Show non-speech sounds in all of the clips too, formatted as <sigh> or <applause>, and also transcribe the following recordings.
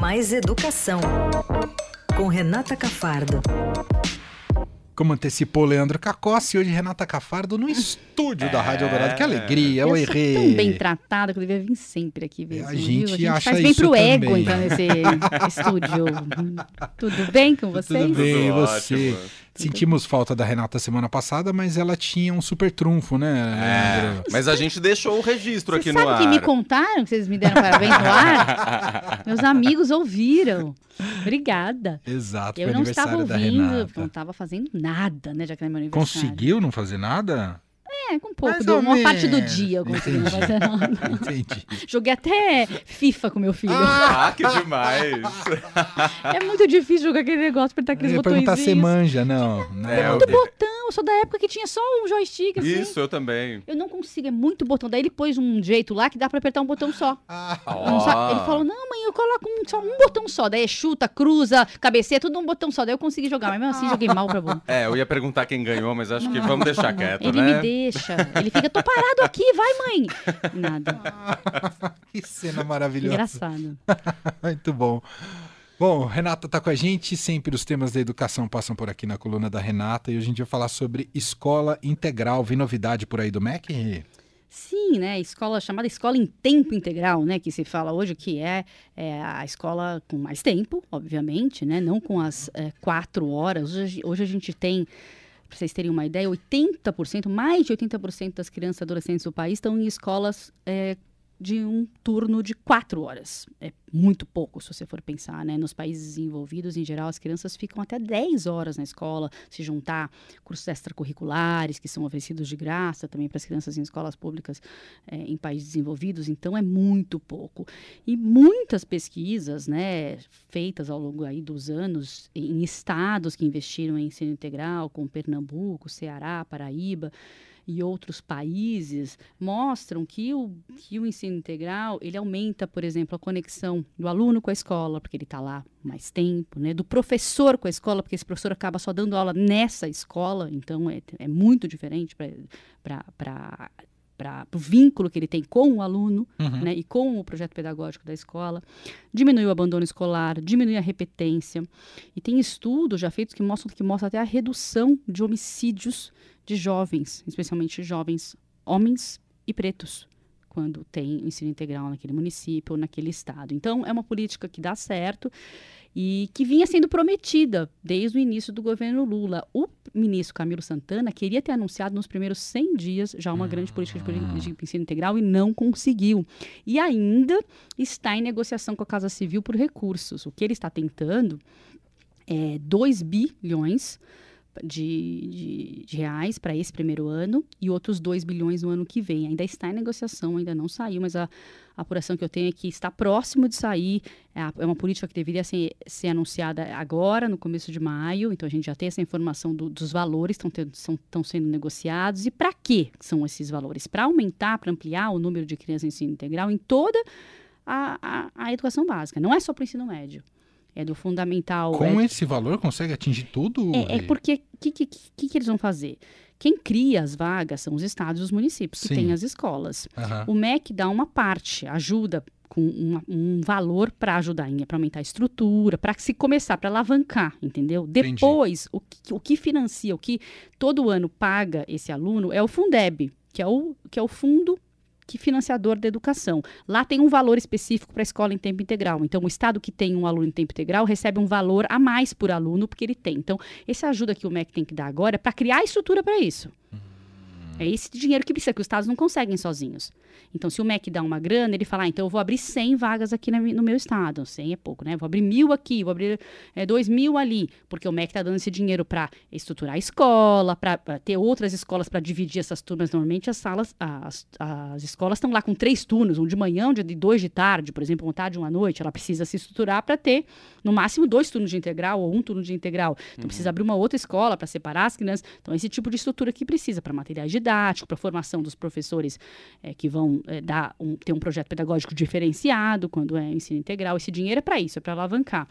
Mais Educação, com Renata Cafardo. Como antecipou Leandro Cacossi, hoje Renata Cafardo no estúdio da Rádio Eldorado. Que alegria, eu, eu errei. tão bem tratada que eu devia vir sempre aqui mesmo. A gente, viu? a gente acha faz bem isso pro ego também. entrar nesse <laughs> estúdio. Tudo bem com vocês? Tudo bem, e Tudo você? ótimo. Sentimos falta da Renata semana passada, mas ela tinha um super trunfo, né, É, mas a gente deixou o registro aqui sabe no que ar. me contaram que vocês me deram parabéns no ar? <laughs> Meus amigos ouviram. Obrigada. Exato, Eu não estava ouvindo, Renata. porque eu não estava fazendo nada, né? Já que era meu aniversário. Conseguiu não fazer nada? É, com um pouco. Mais do- uma parte do menos. dia eu consegui não Entendi. fazer nada. <laughs> Entendi. Joguei até FIFA com meu filho. Ah, que demais! É muito difícil jogar aquele negócio, apertar Eu aqueles ia perguntar se manja, não. não. É, Muito eu- botão, eu sou da época que tinha só um joystick, assim. Isso, eu também. Eu não consigo, é muito botão. Daí ele pôs um jeito lá que dá pra apertar um botão só. Ah, Eu não sa- Ele falou, não, mãe, eu coloco um- só um botão só. Daí é chuta, cruza, cabeceia, tudo num botão só. Daí eu consegui jogar, mas mesmo assim joguei mal pra bom. É, eu ia perguntar quem ganhou, mas acho que vamos deixar quieto, Ele né? me deixa. Ele fica, tô parado aqui, vai, mãe. Nada. <laughs> que cena maravilhosa. Engraçado. <laughs> Muito bom. Bom, Renata está com a gente, sempre os temas da educação passam por aqui na coluna da Renata e hoje a gente vai falar sobre escola integral. Vem novidade por aí do MEC? Sim, né? Escola chamada escola em tempo integral, né? Que se fala hoje que é, é a escola com mais tempo, obviamente, né? Não com as é, quatro horas. Hoje, hoje a gente tem, para vocês terem uma ideia, 80%, mais de 80% das crianças e adolescentes do país estão em escolas é, de um turno de quatro horas. É muito pouco, se você for pensar, né? Nos países desenvolvidos, em geral, as crianças ficam até 10 horas na escola, se juntar cursos extracurriculares que são oferecidos de graça também para as crianças em escolas públicas eh, em países desenvolvidos, então é muito pouco. E muitas pesquisas, né, feitas ao longo aí dos anos em estados que investiram em ensino integral, como Pernambuco, Ceará, Paraíba, e outros países mostram que o, que o ensino integral ele aumenta, por exemplo, a conexão do aluno com a escola, porque ele está lá mais tempo, né? do professor com a escola, porque esse professor acaba só dando aula nessa escola, então é, é muito diferente para para o vínculo que ele tem com o aluno Uhum. né, e com o projeto pedagógico da escola, diminui o abandono escolar, diminui a repetência. E tem estudos já feitos que mostram que mostra até a redução de homicídios de jovens, especialmente jovens homens e pretos, quando tem ensino integral naquele município ou naquele estado. Então, é uma política que dá certo e que vinha sendo prometida desde o início do governo Lula. O ministro Camilo Santana queria ter anunciado nos primeiros 100 dias já uma grande política de, poli- de ensino integral e não conseguiu. E ainda está em negociação com a Casa Civil por recursos. O que ele está tentando é 2 bilhões de, de- de reais para esse primeiro ano e outros 2 bilhões no ano que vem. Ainda está em negociação, ainda não saiu, mas a, a apuração que eu tenho é que está próximo de sair. É, é uma política que deveria ser, ser anunciada agora, no começo de maio. Então a gente já tem essa informação do- dos valores que estão sendo negociados. E para que são esses valores? Para aumentar, para ampliar o número de crianças em ensino integral em toda a, a, a educação básica. Não é só para o ensino médio. É do fundamental. Com é esse valor consegue atingir tudo? é, é porque o que, que, que, que eles vão fazer? Quem cria as vagas são os estados e os municípios, que Sim. têm as escolas. Aham. O MEC dá uma parte, ajuda com uma- um valor para ajudar, para aumentar a estrutura, para se começar, para alavancar, entendeu? Entendi. Depois, o que, o que financia, o que todo ano paga esse aluno é o Fundeb, que é o, que é o fundo que financiador da educação. Lá tem um valor específico para a escola em tempo integral. Então, o estado que tem um aluno em tempo integral recebe um valor a mais por aluno porque ele tem. Então, essa ajuda que o MEC tem que dar agora é para criar a estrutura para isso. É esse dinheiro que precisa, que os estados não conseguem sozinhos. Então, se o MEC dá uma grana, ele fala, ah, então eu vou abrir 100 vagas aqui na no meu estado. 100 é pouco, né? Vou abrir mil aqui, vou abrir é, 2 mil ali. Porque o MEC está dando esse dinheiro para estruturar a escola, para ter outras escolas para dividir essas turmas. Normalmente, as salas, as, as escolas estão lá com três turnos, um de manhã, um de de dois de tarde, por exemplo, uma tarde e uma noite. Ela precisa se estruturar para ter, no máximo, dois turnos de integral ou um turno de integral. Então, precisa abrir uma outra escola para separar as crianças. Então, esse tipo de estrutura que precisa para materiais didáticos, para formação dos professores eh, que vão eh, dar um, ter um projeto pedagógico diferenciado quando é ensino integral. Esse dinheiro é para isso, é para alavancar.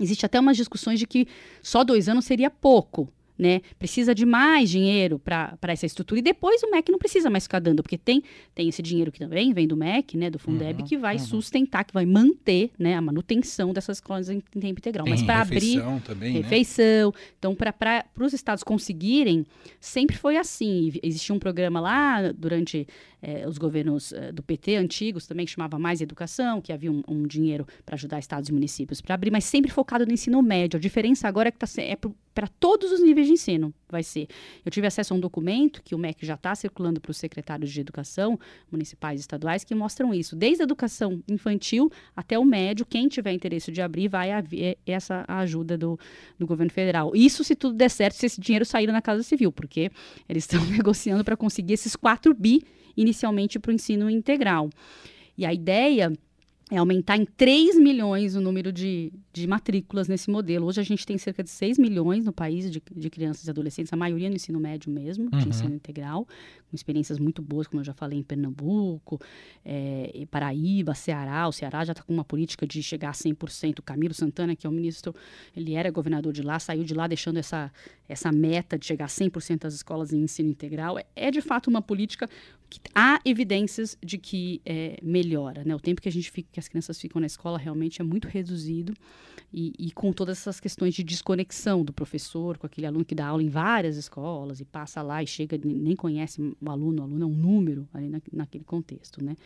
Existe até umas discussões de que só dois anos seria pouco. Né? Precisa de mais dinheiro para essa estrutura. E depois o MEC não precisa mais ficar dando, porque tem, tem esse dinheiro que também vem do MEC, né? Do Fundeb, Uhum, que vai uhum. sustentar, que vai manter né, a manutenção dessas escolas em, em tempo integral. Mas Tem para abrir refeição também, né? refeição. Então, para os estados conseguirem, sempre foi assim. Existia um programa lá durante eh, os governos eh, do PT antigos também, que chamava Mais Educação, que havia um, um dinheiro para ajudar estados e municípios para abrir, mas sempre focado no ensino médio. A diferença agora é que tá, se- é para todos os níveis de ensino, vai ser. Eu tive acesso a um documento que o MEC já está circulando para os secretários de educação, municipais e estaduais, que mostram isso. Desde a educação infantil até o médio, quem tiver interesse de abrir, vai haver essa ajuda do, do governo federal. Isso se tudo der certo, se esse dinheiro sair na Casa Civil, porque eles estão <laughs> negociando para conseguir esses 4 bi inicialmente para o ensino integral. E a ideia é aumentar em 3 milhões o número de, de matrículas nesse modelo. Hoje a gente tem cerca de 6 milhões no país de, de crianças e adolescentes, a maioria no ensino médio mesmo, de Uhum. ensino integral, com experiências muito boas, como eu já falei, em Pernambuco, em Paraíba, Ceará. O Ceará já está com uma política de chegar a 100%. O Camilo Santana, que é o ministro, ele era governador de lá, saiu de lá deixando essa, essa meta de chegar a 100% das escolas em ensino integral. É, é, de fato uma política que há evidências de que eh, melhora. Né? O tempo que a gente fica, que as crianças ficam na escola realmente é muito reduzido e, e com todas essas questões de desconexão do professor com aquele aluno que dá aula em várias escolas e passa lá e chega nem conhece o aluno, o aluno é um número ali na, naquele contexto, né?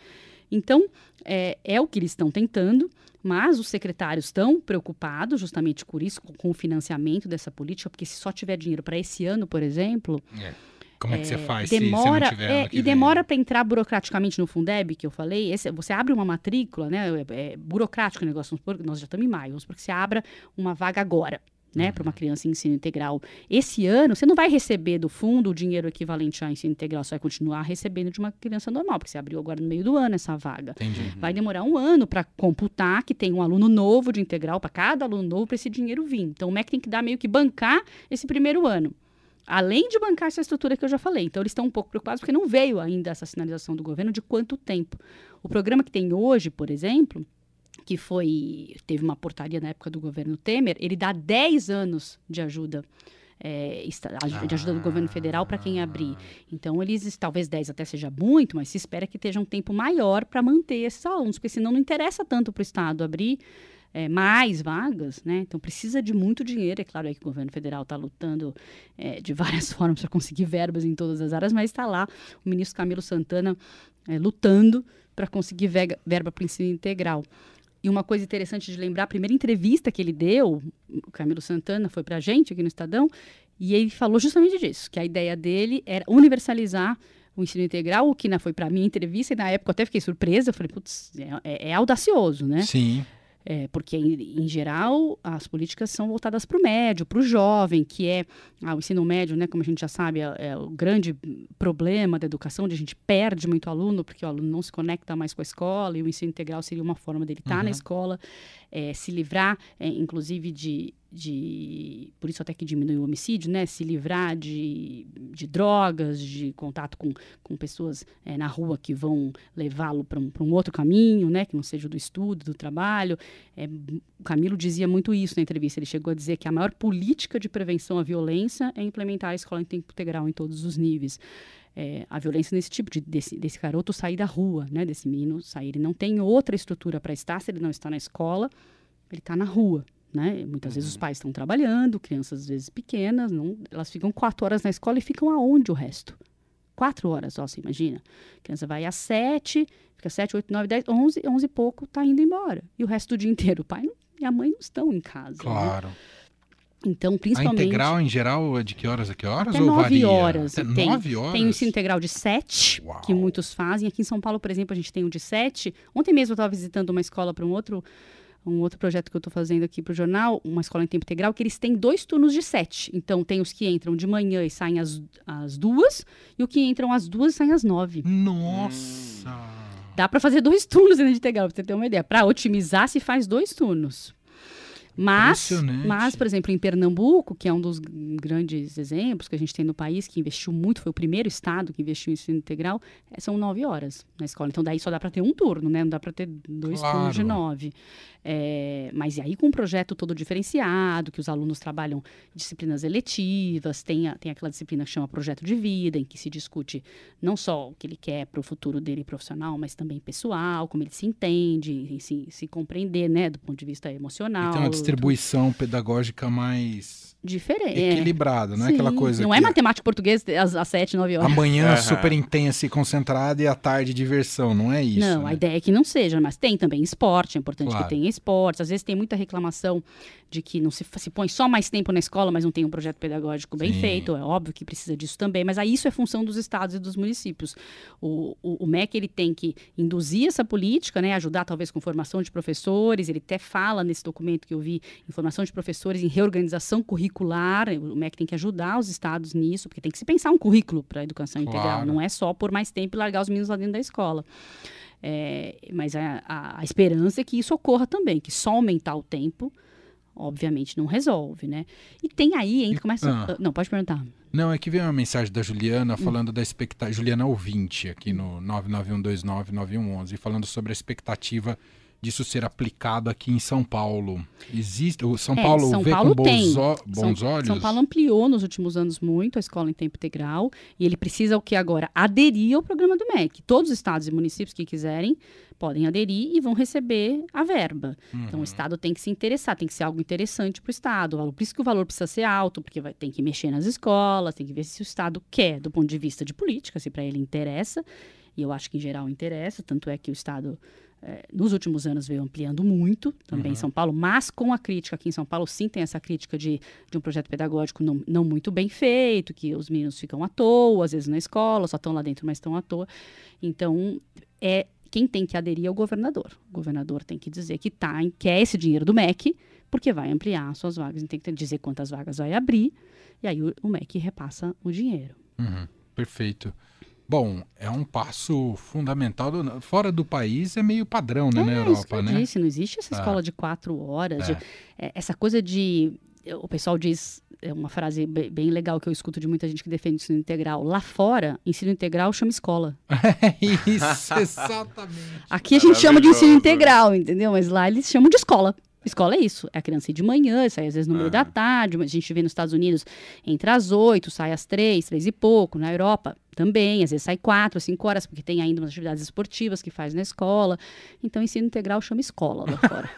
Então, é, é o que eles estão tentando, mas os secretários estão preocupados justamente com isso, com, com o financiamento dessa política, porque se só tiver dinheiro para esse ano, por exemplo, Como é que você faz se- demora, se tiver é, e demora para entrar burocraticamente no Fundeb, que eu falei. Esse- você abre uma matrícula, né? É, é burocrático o negócio. Vamos supor, nós já estamos em maio, vamos supor que você abra uma vaga agora. Né, para Uhum. uma criança em ensino integral. Esse ano, você não vai receber do fundo o dinheiro equivalente a ensino integral, você vai continuar recebendo de uma criança normal, porque você abriu agora no meio do ano essa vaga. Entendi. Vai demorar um ano para computar que tem um aluno novo de integral, para cada aluno novo, para esse dinheiro vir. Então, o MEC tem que dar meio que bancar esse primeiro ano. Além de bancar essa estrutura que eu já falei. Então, eles estão um pouco preocupados porque não veio ainda essa sinalização do governo de quanto tempo. O programa que tem hoje, por exemplo, que foi. teve uma portaria na época do governo Temer, ele dá 10 anos de ajuda. é, de ajuda do governo federal para quem abrir. Então, eles, talvez 10 até seja muito, mas se espera que esteja um tempo maior para manter esses alunos, porque senão não interessa tanto para o Estado abrir é, mais vagas, né? Então precisa de muito dinheiro. É claro aí que o governo federal está lutando é, de <laughs> várias formas para conseguir verbas em todas as áreas, mas está lá o ministro Camilo Santana é, lutando para conseguir vega- verba para o ensino integral. E uma coisa interessante de lembrar, a primeira entrevista que ele deu, o Camilo Santana foi para a gente aqui no Estadão, e ele falou justamente disso, que a ideia dele era universalizar o ensino integral, o que na, foi para minha entrevista, e na época eu até fiquei surpresa, eu falei, putz, é, é- é audacioso, né? Sim. É, porque, em, em geral, as políticas são voltadas para o médio, para o jovem, que é ah, o ensino médio, né, como a gente já sabe, é, é o grande problema da educação, onde a gente perde muito aluno, porque o aluno não se conecta mais com a escola, e o ensino integral seria uma forma dele estar Uhum. na escola, é, se livrar, é, inclusive, de, de. Por isso até que diminui o homicídio, né? Se livrar de, de drogas, de contato com, com pessoas é, na rua que vão levá-lo para um, um outro caminho, né? Que não seja do estudo, do trabalho. É, o Camilo dizia muito isso na entrevista. Ele chegou a dizer que a maior política de prevenção à violência é implementar a escola em tempo integral em todos os níveis. É, a violência nesse tipo de desse, desse garoto sair da rua, né? Desse menino sair. Ele não tem outra estrutura para estar. Se ele não está na escola, ele está na rua. Né? Muitas vezes os pais estão trabalhando, crianças às vezes pequenas, não, elas ficam quatro horas na escola e ficam aonde o resto? Quatro horas, ó, você imagina. A criança vai às sete, fica sete, oito, nove, dez, onze, onze e pouco, tá indo embora. E o resto do dia inteiro, o pai e a mãe não estão em casa. né? Claro. Então, A principalmente. integral, em geral, é de que horas a que horas? Até ou nove varia? horas. Até tem, nove horas? Tem ensino integral de sete, Uau. que muitos fazem. Aqui em São Paulo, por exemplo, a gente tem um de sete. Ontem mesmo eu estava visitando uma escola para um outro, um outro projeto que eu estou fazendo aqui para o jornal, uma escola em tempo integral, que eles têm dois turnos de sete. Então, tem os que entram de manhã e saem às, às duas, e o que entram às duas e saem às nove. Nossa! Dá para fazer dois <laughs> turnos ainda de integral, para você ter uma ideia. Para otimizar, se faz dois turnos. Mas, mas, por exemplo, em Pernambuco, que é um dos grandes exemplos que a gente tem no país, que investiu muito, foi o primeiro estado que investiu em ensino integral, eh, são nove horas na escola. Então, daí só dá para ter um turno, né? Não dá para ter dois turnos de Claro. nove. É, mas e aí com um projeto todo diferenciado, que os alunos trabalham disciplinas eletivas, tem, a- tem aquela disciplina que chama projeto de vida, em que se discute não só o que ele quer para o futuro dele profissional, mas também pessoal, como ele se entende, se, se compreender, né, do ponto de vista emocional. E uma distribuição pedagógica mais diferente. equilibrada, não é aquela Sim, coisa Não que é matemática português às, às 7, 9 horas. amanhã Aham. super intensa e concentrada e à tarde diversão, não é isso? Não, né? a ideia é que não seja, mas tem também esporte, é importante Claro. que tenha esporte. Às vezes tem muita reclamação de que não se, se põe só mais tempo na escola, mas não tem um projeto pedagógico bem Sim. feito. É óbvio que precisa disso também, mas aí isso é função dos estados e dos municípios. O, o, o MEC ele tem que induzir essa política, né, ajudar talvez com formação de professores. Ele até fala nesse documento que eu vi, em formação de professores, em reorganização curricular. O MEC tem que ajudar os estados nisso, porque tem que se pensar um currículo para a educação integral. Claro. Não é só por mais tempo e largar os meninos lá dentro da escola. É, mas a, a- a esperança é que isso ocorra também, que só aumentar o tempo, obviamente, não resolve, né? E tem aí, ainda começa. ah. Não, pode perguntar. Não, é que veio uma mensagem da Hum. Juliana falando da expectativa. Juliana ouvinte aqui no 991299111, falando sobre a expectativa disso ser aplicado aqui em São Paulo. Existe. O São É, Paulo São vê Paulo com bons, ó- bons São, olhos? São Paulo ampliou nos últimos anos muito a escola em tempo integral e ele precisa o que agora? Aderir ao programa do MEC. Todos os estados e municípios que quiserem podem aderir e vão receber a verba. Então Uhum. o estado tem que se interessar, tem que ser algo interessante para o estado. O Por isso que o valor precisa ser alto, porque vai, tem que mexer nas escolas, tem que ver se o estado quer, do ponto de vista de política, se para ele interessa. E eu acho que em geral interessa, tanto é que o estado nos últimos anos veio ampliando muito, também em São Paulo, mas com a crítica aqui em São Paulo, sim, tem essa crítica de, de um projeto pedagógico não, não muito bem feito, que os meninos ficam à toa, às vezes na escola, só estão lá dentro, mas estão à toa. Então, é quem tem que aderir é o governador. O governador tem que dizer que tá, quer esse dinheiro do MEC, porque vai ampliar suas vagas, tem que dizer quantas vagas vai abrir, e aí o, o MEC repassa o dinheiro. Uhum, perfeito. Bom, é um passo fundamental. do- fora do país é meio padrão, né, na É, isso que Europa, eu né? disse, não existe essa É. escola de quatro horas. de- É. é, essa coisa de. O pessoal diz, é uma frase be- bem legal que eu escuto de muita gente que defende ensino integral. Lá fora, ensino integral chama escola. É <laughs> isso, exatamente. <laughs> Aqui a gente chama de ensino integral, entendeu? Mas lá eles chamam de escola. Escola é isso. É a criança ir de manhã, sai às vezes no meio Ah. da tarde, mas a gente vê nos Estados Unidos entra às oito, sai às três, três e pouco. Na Europa também, às vezes sai quatro, cinco horas, porque tem ainda umas atividades esportivas que faz na escola. Então, ensino integral chama escola lá fora.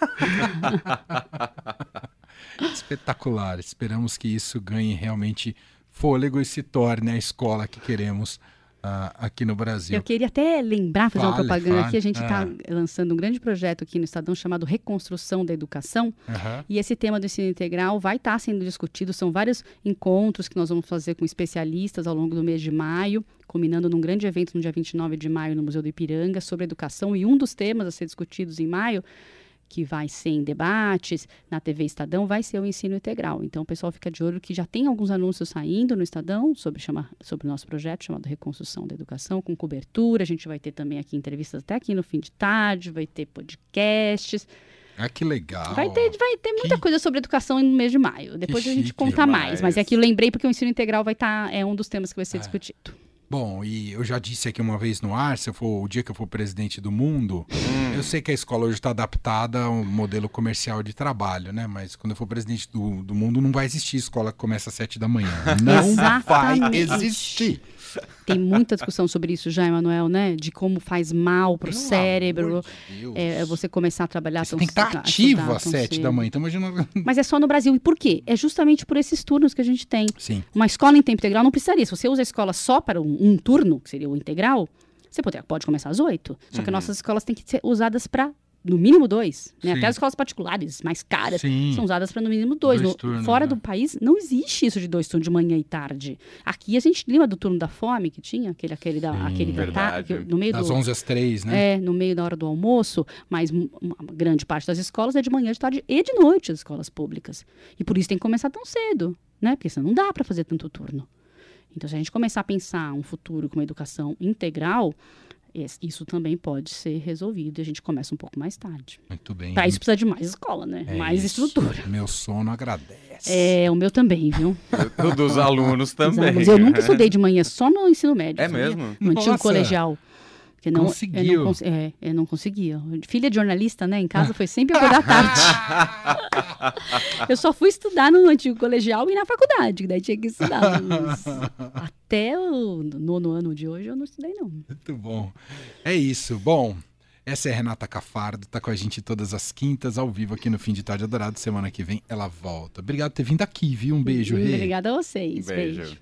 <laughs> Espetacular. Esperamos que isso ganhe realmente fôlego e se torne a escola que queremos aqui no Brasil. Eu queria até lembrar, fazer uma Fale, propaganda fale. aqui. A gente está Ah. lançando um grande projeto aqui no Estadão chamado Reconstrução da Educação. Aham. E esse tema do ensino integral vai estar sendo discutido. São vários encontros que nós vamos fazer com especialistas ao longo do mês de maio, culminando num grande evento no dia 29 de maio no Museu do Ipiranga sobre educação. E um dos temas a ser discutidos em maio, que vai ser em debates na TV Estadão, vai ser o ensino integral. Então o pessoal fica de olho que já tem alguns anúncios saindo no Estadão sobre, chama, sobre o nosso projeto chamado Reconstrução da Educação, com cobertura. A gente vai ter também aqui entrevistas até aqui no fim de tarde, vai ter podcasts. Ah, que legal. Vai ter, vai ter muita Que- coisa sobre educação no mês de maio. Depois a gente conta mais. Mas é que eu lembrei porque o ensino integral vai estar. é um dos temas que vai ser É. discutido. Bom, e eu já disse aqui uma vez no ar, se eu for o dia que eu for presidente do mundo, Hum. eu sei que a escola hoje está adaptada ao modelo comercial de trabalho, né? Mas quando eu for presidente do, do mundo, não vai existir escola que começa às sete da manhã. Não <laughs> vai existir. Tem muita discussão sobre isso já, Emanuel, né? De como faz mal pro Pelo cérebro. de. É, é você começar a trabalhar Você tão tem que estar cedo, a ativo às sete da manhã. Então imagina. <laughs> Mas é só no Brasil. E por quê? É justamente por esses turnos que a gente tem. Sim. Uma escola em tempo integral não precisaria. Se você usa a escola só para um, um turno, que seria o integral, você pode, pode começar às oito. Só que Uhum. nossas escolas têm que ser usadas para, no mínimo, dois. Né? Até as escolas particulares, mais caras, Sim. são usadas para, no mínimo, dois. Dois No- turnos, fora né? do país, não existe isso de dois turnos de manhã e tarde. Aqui a gente lembra do turno da fome que tinha? Aquele, aquele, da, Sim. aquele da tarde, no meio Das do... 11 às 3, né? É, no meio da hora do almoço, mas uma grande parte das escolas é de manhã, de tarde e de noite, as escolas públicas. E por isso tem que começar tão cedo, né? Porque senão não dá para fazer tanto turno. Então, se a gente começar a pensar um futuro com uma educação integral, isso também pode ser resolvido e a gente começa um pouco mais tarde. Muito bem. Para isso precisa de mais escola, né? É mais isso. estrutura. Meu sono agradece. É, o meu também, viu? <laughs> O dos alunos Os também. alunos- Eu nunca <laughs> estudei de manhã, só no ensino médio. É sabia? mesmo? No antigo Nossa. colegial. Porque não, Eu Conseguiu. não, cons- é, eu não conseguia. Filha de jornalista, né? Em casa foi sempre acordar tarde. <laughs> eu só fui estudar no antigo colegial e na faculdade, que daí tinha que estudar. Mas até o nono ano de hoje eu não estudei, não. Muito bom. É isso. Bom, essa é a Renata Cafardo, tá com a gente todas as quintas, ao vivo aqui no Fim de Tarde Adorado. Semana que vem ela volta. Obrigado por ter vindo aqui, viu? Um beijo, Rê. Obrigada a vocês. Beijo. beijo.